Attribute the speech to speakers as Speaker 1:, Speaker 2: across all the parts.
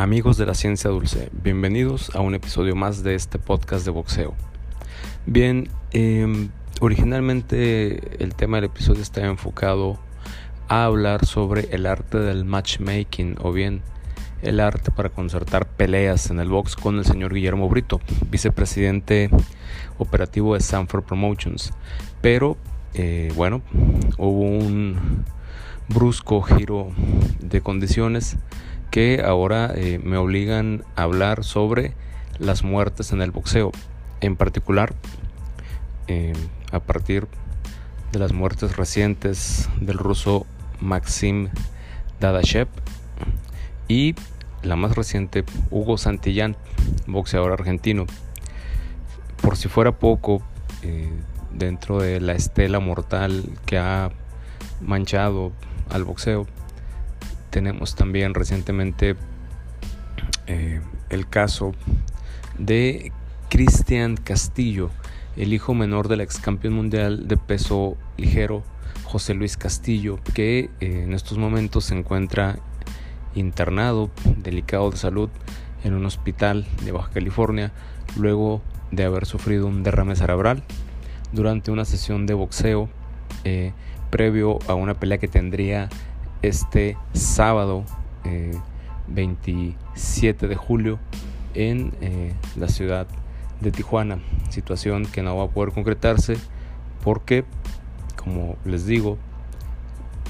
Speaker 1: Amigos de la ciencia dulce, bienvenidos a un episodio más de este podcast de boxeo. Bien, em, originalmente el tema del episodio está enfocado a hablar sobre el arte del matchmaking o bien el arte para concertar peleas en el box con el señor Guillermo Brito, vicepresidente operativo de Sanford Promotions. Pero eh, bueno, hubo un brusco giro de condiciones que ahora eh, me obligan a hablar sobre las muertes en el boxeo, en particular eh, a partir de las muertes recientes del ruso Maxim Dadashev y la más reciente Hugo Santillán, boxeador argentino. Por si fuera poco, eh, dentro de la estela mortal que ha manchado al boxeo, tenemos también recientemente eh, el caso de Cristian Castillo, el hijo menor del ex campeón mundial de peso ligero José Luis Castillo, que eh, en estos momentos se encuentra internado, delicado de salud, en un hospital de Baja California, luego de haber sufrido un derrame cerebral durante una sesión de boxeo eh, previo a una pelea que tendría este sábado 27 eh, de julio en eh, la ciudad de Tijuana. Situación que no va a poder concretarse porque, como les digo,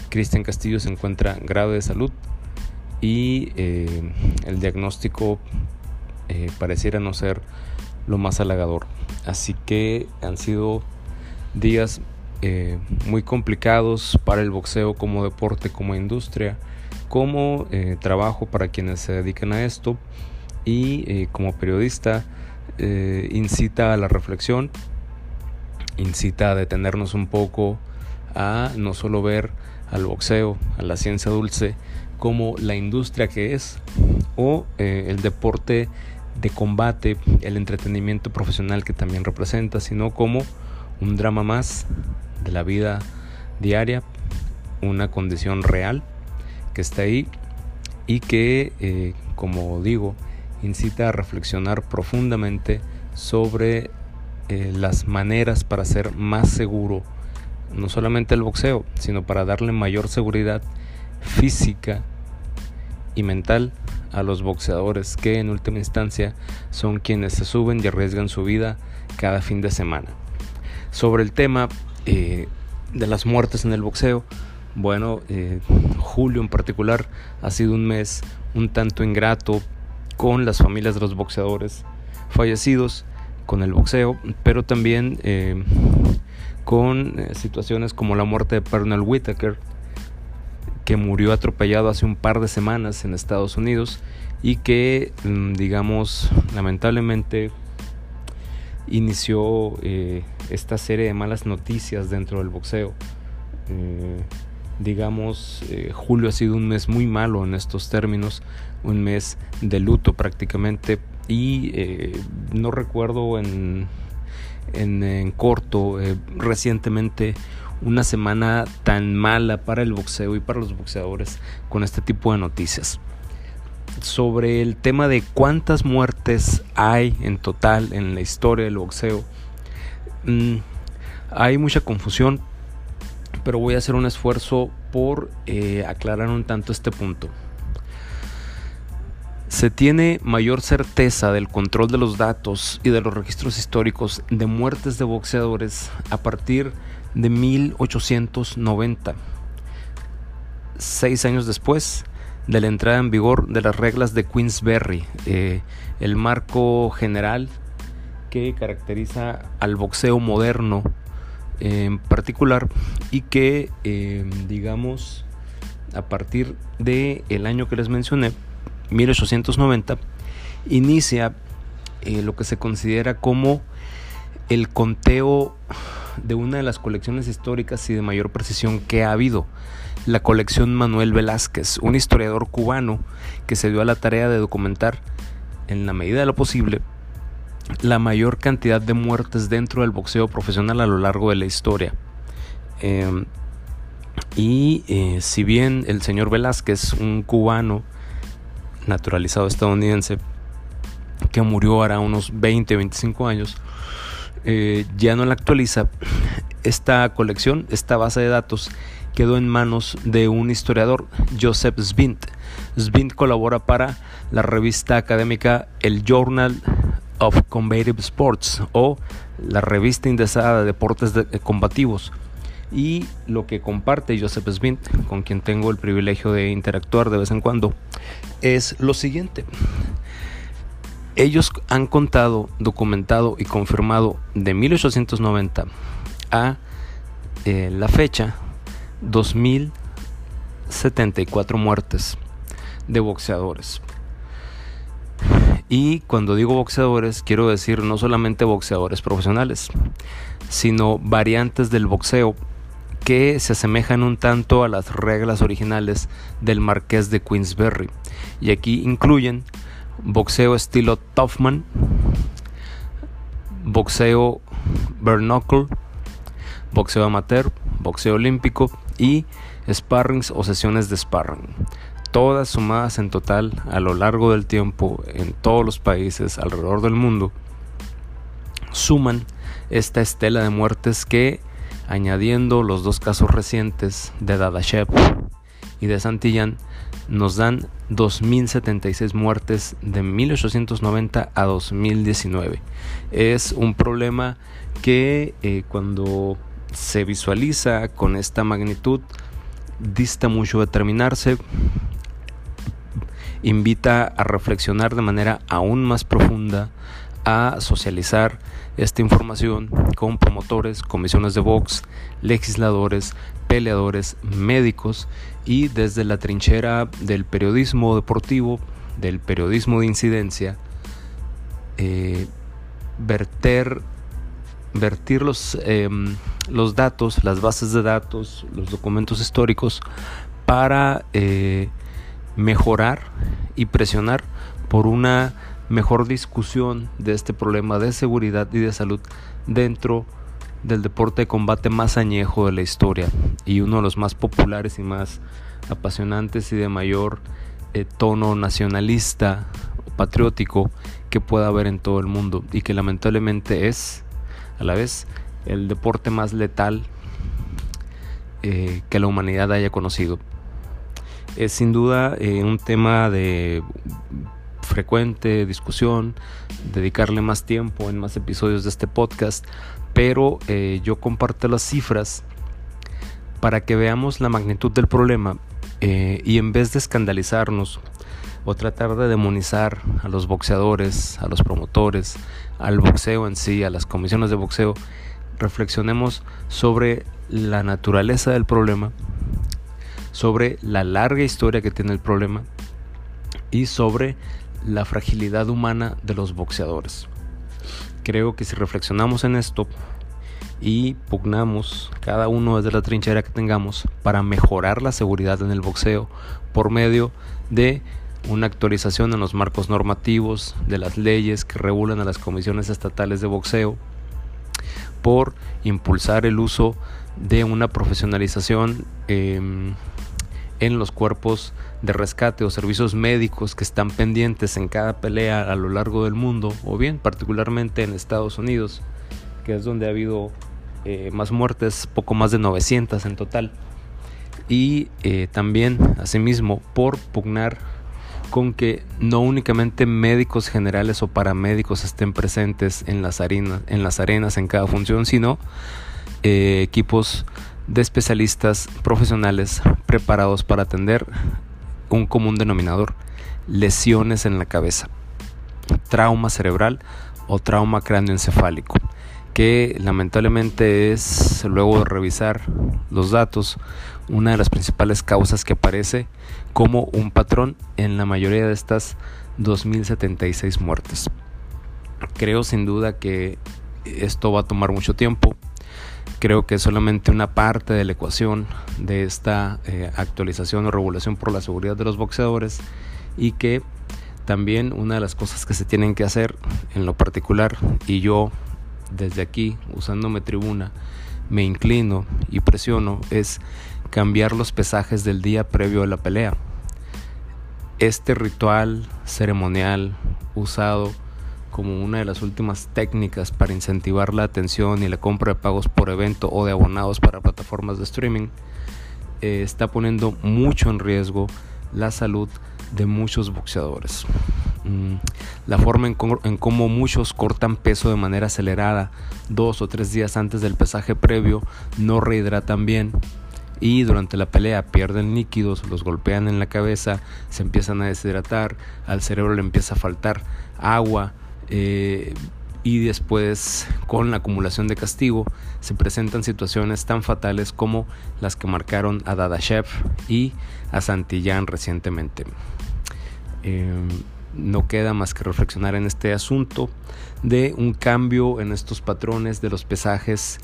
Speaker 1: Cristian Castillo se encuentra grave de salud y eh, el diagnóstico pareciera no ser lo más halagador. Así que han sido días eh, muy complicados para el boxeo como deporte, como industria, como eh, trabajo para quienes se dedican a esto. Y eh, como periodista incita a la reflexión, incita a detenernos un poco a no solo ver al boxeo, a la ciencia dulce, como la industria que es o el deporte de combate, el entretenimiento profesional que también representa, sino como un drama más de la vida diaria, una condición real que está ahí y que, eh, como digo, incita a reflexionar profundamente sobre eh, las maneras para hacer más seguro no solamente el boxeo, sino para darle mayor seguridad física y mental a los boxeadores que en última instancia son quienes se suben y arriesgan su vida cada fin de semana. Sobre el tema eh, de las muertes en el boxeo. Bueno, eh, julio en particular ha sido un mes un tanto ingrato con las familias de los boxeadores fallecidos, con el boxeo, pero también eh, con situaciones como la muerte de Pernell Whitaker, que murió atropellado hace un par de semanas en Estados Unidos y que, mm, digamos, lamentablemente inició eh, esta serie de malas noticias dentro del boxeo. Eh, digamos, eh, julio ha sido un mes muy malo en estos términos, un mes de luto prácticamente y no recuerdo en, en corto recientemente una semana tan mala para el boxeo y para los boxeadores con este tipo de noticias sobre el tema de cuántas muertes hay en total en la historia del boxeo. Mm, hay mucha confusión, pero voy a hacer un esfuerzo por eh, aclarar un tanto este punto. Se tiene mayor certeza del control de los datos y de los registros históricos de muertes de boxeadores a partir de 1890. Seis años después, de la entrada en vigor de las reglas de Queensberry, eh, el marco general que caracteriza al boxeo moderno en particular y que eh, digamos a partir del el año que les mencioné 1890 inicia eh, lo que se considera como el conteo de una de las colecciones históricas y de mayor precisión que ha habido la colección Manuel Velázquez, un historiador cubano que se dio a la tarea de documentar, en la medida de lo posible, la mayor cantidad de muertes dentro del boxeo profesional a lo largo de la historia. Em, y eh, si bien el señor Velázquez, un cubano naturalizado estadounidense, que murió ahora unos 20, 25 años, eh, ya no la actualiza. Esta colección, esta base de datos, quedó en manos de un historiador, Joseph Svint. Svint colabora para la revista académica El Journal of Combative Sports o la revista indexada de deportes combativos. Y lo que comparte Joseph Svint, con quien tengo el privilegio de interactuar de vez en cuando, es lo siguiente. Ellos han contado, documentado y confirmado de 1890 a eh, la fecha 2074 muertes de boxeadores. Y cuando digo boxeadores, quiero decir no solamente boxeadores profesionales, sino variantes del boxeo que se asemejan un tanto a las reglas originales del marqués de Queensberry. Y aquí incluyen boxeo estilo Toughman, boxeo Bernocle, boxeo amateur, boxeo olímpico y sparrings o sesiones de sparring. Todas sumadas en total a lo largo del tiempo en todos los países alrededor del mundo, suman esta estela de muertes que, añadiendo los dos casos recientes de Dadashev y de Santillán, nos dan 2.076 muertes de 1890 a 2019. Es un problema que eh, cuando se visualiza con esta magnitud dista mucho de terminarse, invita a reflexionar de manera aún más profunda, a socializar esta información con promotores, comisiones de box, legisladores, peleadores, médicos y desde la trinchera del periodismo deportivo, del periodismo de incidencia, eh, verter, vertir los, em, los datos, las bases de datos, los documentos históricos para eh, mejorar y presionar por una mejor discusión de este problema de seguridad y de salud dentro del deporte de combate más añejo de la historia y uno de los más populares y más apasionantes y de mayor eh, tono nacionalista o patriótico que pueda haber en todo el mundo y que lamentablemente es a la vez el deporte más letal eh, que la humanidad haya conocido. Es sin duda eh, un tema de frecuente discusión, dedicarle más tiempo en más episodios de este podcast, pero eh, yo comparto las cifras para que veamos la magnitud del problema y en vez de escandalizarnos o tratar de demonizar a los boxeadores, a los promotores, al boxeo en sí, a las comisiones de boxeo, reflexionemos sobre la naturaleza del problema, sobre la larga historia que tiene el problema y sobre la fragilidad humana de los boxeadores. Creo que si reflexionamos en esto y pugnamos cada uno desde la trinchera que tengamos para mejorar la seguridad en el boxeo por medio de una actualización en los marcos normativos de las leyes que regulan a las comisiones estatales de boxeo, por impulsar el uso de una profesionalización em, en los cuerpos de rescate o servicios médicos que están pendientes en cada pelea a lo largo del mundo, o bien particularmente en Estados Unidos, que es donde ha habido eh, más muertes, poco más de 900 en total. Y eh, también, asimismo, por pugnar con que no únicamente médicos generales o paramédicos estén presentes en las arenas, en, las arenas, en cada función, sino eh, equipos de especialistas profesionales preparados para atender un común denominador, lesiones en la cabeza, trauma cerebral o trauma cráneoencefálico, que lamentablemente es, luego de revisar los datos, una de las principales causas que aparece como un patrón en la mayoría de estas 2.076 muertes. Creo sin duda que esto va a tomar mucho tiempo. Creo que es solamente una parte de la ecuación de esta eh, actualización o regulación por la seguridad de los boxeadores y que también una de las cosas que se tienen que hacer en lo particular y yo desde aquí usándome tribuna me inclino y presiono es cambiar los pesajes del día previo a la pelea. este ritual ceremonial usado como una de las últimas técnicas para incentivar la atención y la compra de pagos por evento o de abonados para plataformas de streaming, eh, está poniendo mucho en riesgo la salud de muchos boxeadores. Mm, la forma en, cómo muchos cortan peso de manera acelerada dos o tres días antes del pesaje previo no rehidratan bien y durante la pelea pierden líquidos, los golpean en la cabeza, se empiezan a deshidratar, al cerebro le empieza a faltar agua, eh, y después con la acumulación de castigo se presentan situaciones tan fatales como las que marcaron a Dadashev y a Santillán recientemente. Em, no queda más que reflexionar en este asunto de un cambio en estos patrones de los pesajes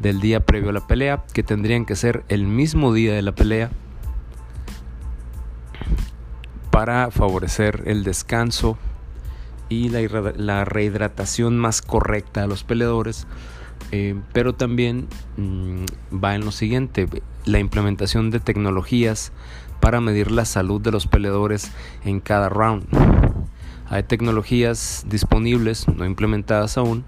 Speaker 1: del día previo a la pelea, que tendrían que ser el mismo día de la pelea para favorecer el descanso y la, rehidratación más correcta a los peleadores. Eh, pero también mm, va en lo siguiente, la implementación de tecnologías para medir la salud de los peleadores en cada round. Hay tecnologías disponibles, no implementadas aún,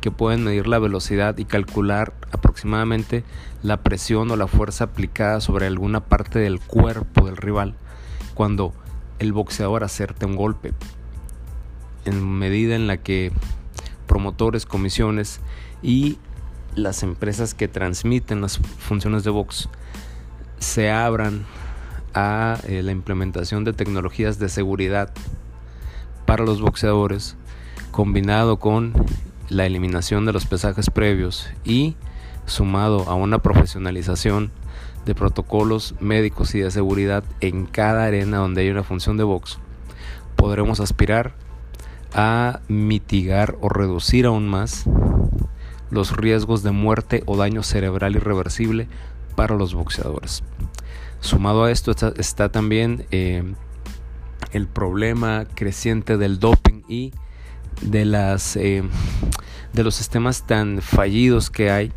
Speaker 1: que pueden medir la velocidad y calcular aproximadamente la presión o la fuerza aplicada sobre alguna parte del cuerpo del rival cuando el boxeador acerte un golpe. En medida en la que promotores, comisiones y las empresas que transmiten las funciones de box se abran a eh, la implementación de tecnologías de seguridad para los boxeadores, combinado con la eliminación de los pesajes previos y sumado a una profesionalización de protocolos médicos y de seguridad en cada arena donde hay una función de box, podremos aspirar a mitigar o reducir aún más los riesgos de muerte o daño cerebral irreversible para los boxeadores. Sumado a esto está, también eh, el problema creciente del doping y de, las, eh, de los sistemas tan fallidos que hay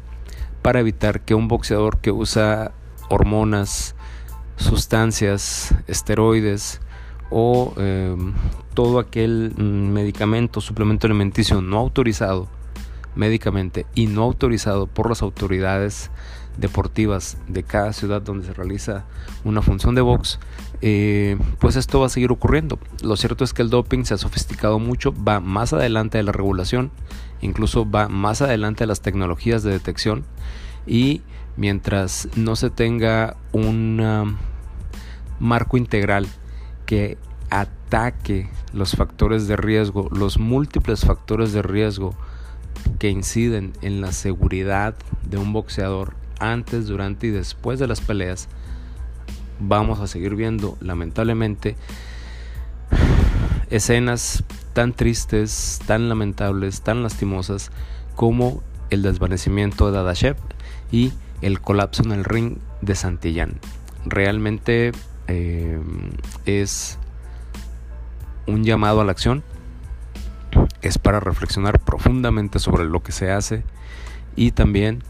Speaker 1: para evitar que un boxeador que usa hormonas, sustancias, esteroides, o em, todo aquel mm, medicamento, suplemento alimenticio no autorizado médicamente y no autorizado por las autoridades deportivas de cada ciudad donde se realiza una función de box, eh, pues esto va a seguir ocurriendo. Lo cierto es que el doping se ha sofisticado mucho, va más adelante de la regulación, incluso va más adelante de las tecnologías de detección y mientras no se tenga un marco integral que ataque los factores de riesgo, los múltiples factores de riesgo que inciden en la seguridad de un boxeador antes, durante y después de las peleas, vamos a seguir viendo lamentablemente escenas tan tristes, tan lamentables, tan lastimosas como el desvanecimiento de Dadashev y el colapso en el ring de Santillán. Realmente eh, es un llamado a la acción, es para reflexionar profundamente sobre lo que se hace y también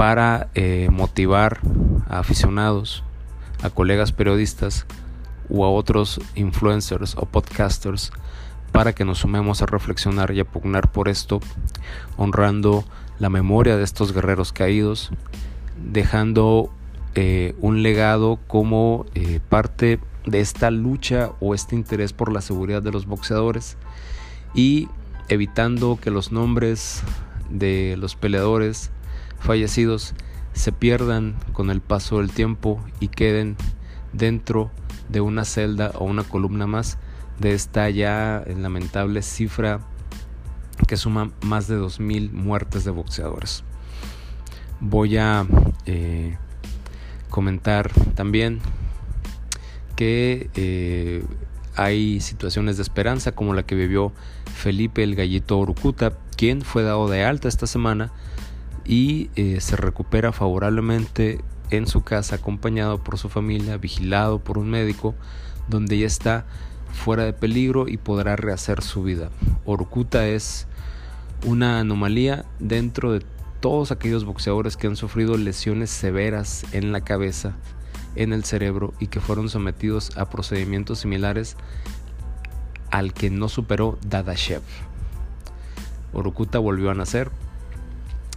Speaker 1: para eh, motivar a aficionados, a colegas periodistas o a otros influencers o podcasters para que nos sumemos a reflexionar y a pugnar por esto, honrando la memoria de estos guerreros caídos, dejando eh, un legado como eh, parte de esta lucha o este interés por la seguridad de los boxeadores y evitando que los nombres de los peleadores fallecidos se pierdan con el paso del tiempo y queden dentro de una celda o una columna más de esta ya lamentable cifra que suma más de 2.000 muertes de boxeadores. Voy a eh, comentar también que eh, hay situaciones de esperanza como la que vivió Felipe el Gallito Orucuta, quien fue dado de alta esta semana y eh, se recupera favorablemente en su casa acompañado por su familia, vigilado por un médico, donde ya está fuera de peligro y podrá rehacer su vida. Orucuta es una anomalía dentro de todos aquellos boxeadores que han sufrido lesiones severas en la cabeza en el cerebro y que fueron sometidos a procedimientos similares al que no superó Dadashev. Orokuta volvió a nacer.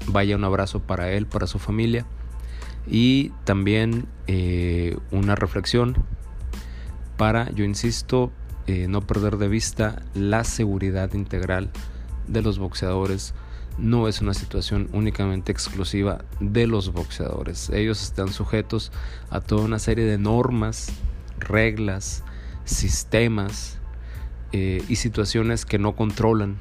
Speaker 1: Vaya un abrazo para él, para su familia. Y también eh, una reflexión para, yo insisto, eh, no perder de vista la seguridad integral de los boxeadores. No es una situación únicamente exclusiva de los boxeadores. Ellos están sujetos a toda una serie de normas, reglas, sistemas eh, y situaciones que no controlan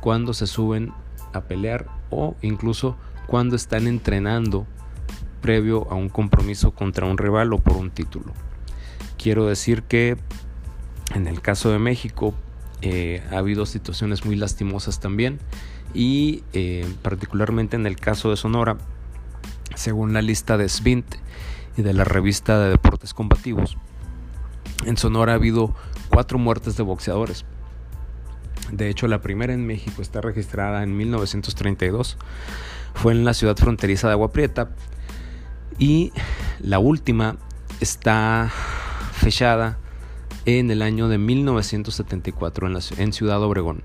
Speaker 1: cuando se suben a pelear o incluso cuando están entrenando previo a un compromiso contra un rival o por un título. Quiero decir que en el caso de México eh, ha habido situaciones muy lastimosas también y eh, particularmente en el caso de Sonora, según la lista de SVINT y de la revista de deportes combativos, en Sonora ha habido cuatro muertes de boxeadores. De hecho, la primera en México está registrada en 1932. Fue en la ciudad fronteriza de Agua Prieta. Y la última está fechada en el año de 1974 en, en Ciudad Obregón.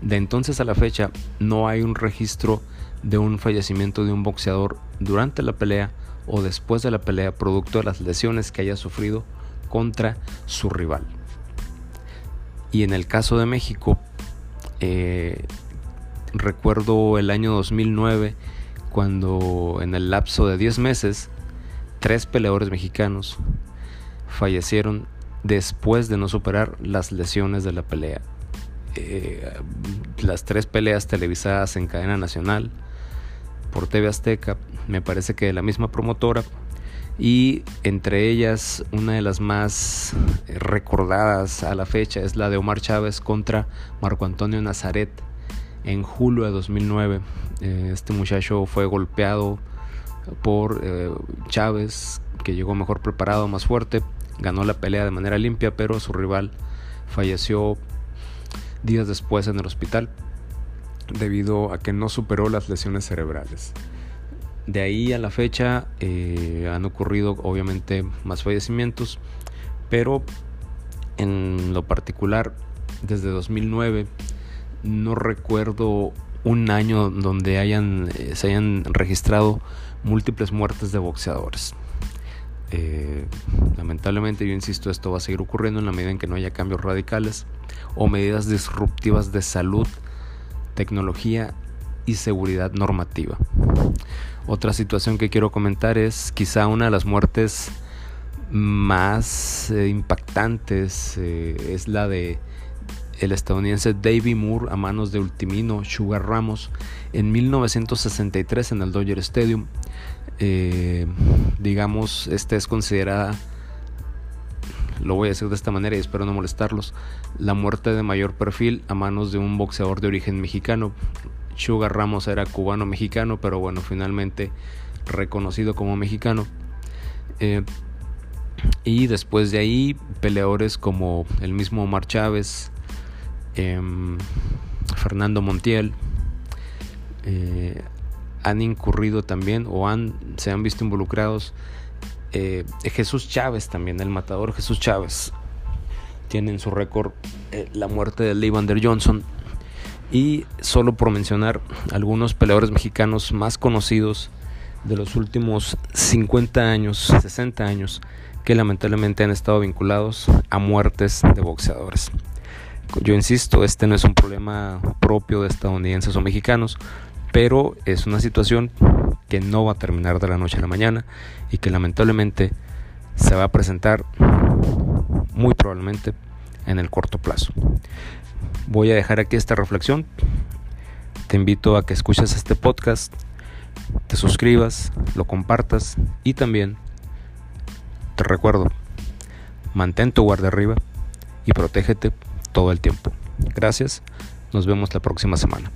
Speaker 1: De entonces a la fecha no hay un registro de un fallecimiento de un boxeador durante la pelea o después de la pelea producto de las lesiones que haya sufrido contra su rival. Y en el caso de México, eh, recuerdo el año 2009 cuando en el lapso de 10 meses tres peleadores mexicanos fallecieron después de no superar las lesiones de la pelea. Eh, las tres peleas televisadas en cadena nacional por TV Azteca, me parece que de la misma promotora, y entre ellas una de las más recordadas a la fecha es la de Omar Chávez contra Marco Antonio Nazaret en julio de 2009. Eh, este muchacho fue golpeado por eh, Chávez, que llegó mejor preparado, más fuerte, ganó la pelea de manera limpia, pero su rival falleció días después en el hospital debido a que no superó las lesiones cerebrales. De ahí a la fecha eh, han ocurrido obviamente más fallecimientos, pero en lo particular desde 2009 no recuerdo un año donde hayan, eh, se hayan registrado múltiples muertes de boxeadores. Eh, lamentablemente, yo insisto, esto va a seguir ocurriendo en la medida en que no haya cambios radicales o medidas disruptivas de salud, tecnología y seguridad normativa. Otra situación que quiero comentar es quizá una de las muertes más eh, impactantes eh, es la de el estadounidense David Moore a manos de Ultimino Sugar Ramos en 1963 en el Dodger Stadium. Eh, digamos, esta es considerada, lo voy a decir de esta manera y espero no molestarlos, la muerte de mayor perfil a manos de un boxeador de origen mexicano. Sugar Ramos era cubano-mexicano, pero bueno, finalmente reconocido como mexicano. Eh, y después de ahí, peleadores como el mismo Omar Chávez, em, Fernando Montiel, eh, han incurrido también o han, se han visto involucrados. Eh, Jesús Chávez también, el matador Jesús Chávez, tiene en su récord la muerte de Levander Johnson y solo por mencionar algunos peleadores mexicanos más conocidos de los últimos 50 años, 60 años, que lamentablemente han estado vinculados a muertes de boxeadores. Yo insisto, este no es un problema propio de estadounidenses o mexicanos, pero es una situación que no va a terminar de la noche a la mañana y que lamentablemente se va a presentar muy probablemente en el corto plazo. Voy a dejar aquí esta reflexión. Te invito a que escuches este podcast, te suscribas, lo compartas y también te recuerdo, mantén tu guardia arriba y protégete todo el tiempo. Gracias, nos vemos la próxima semana.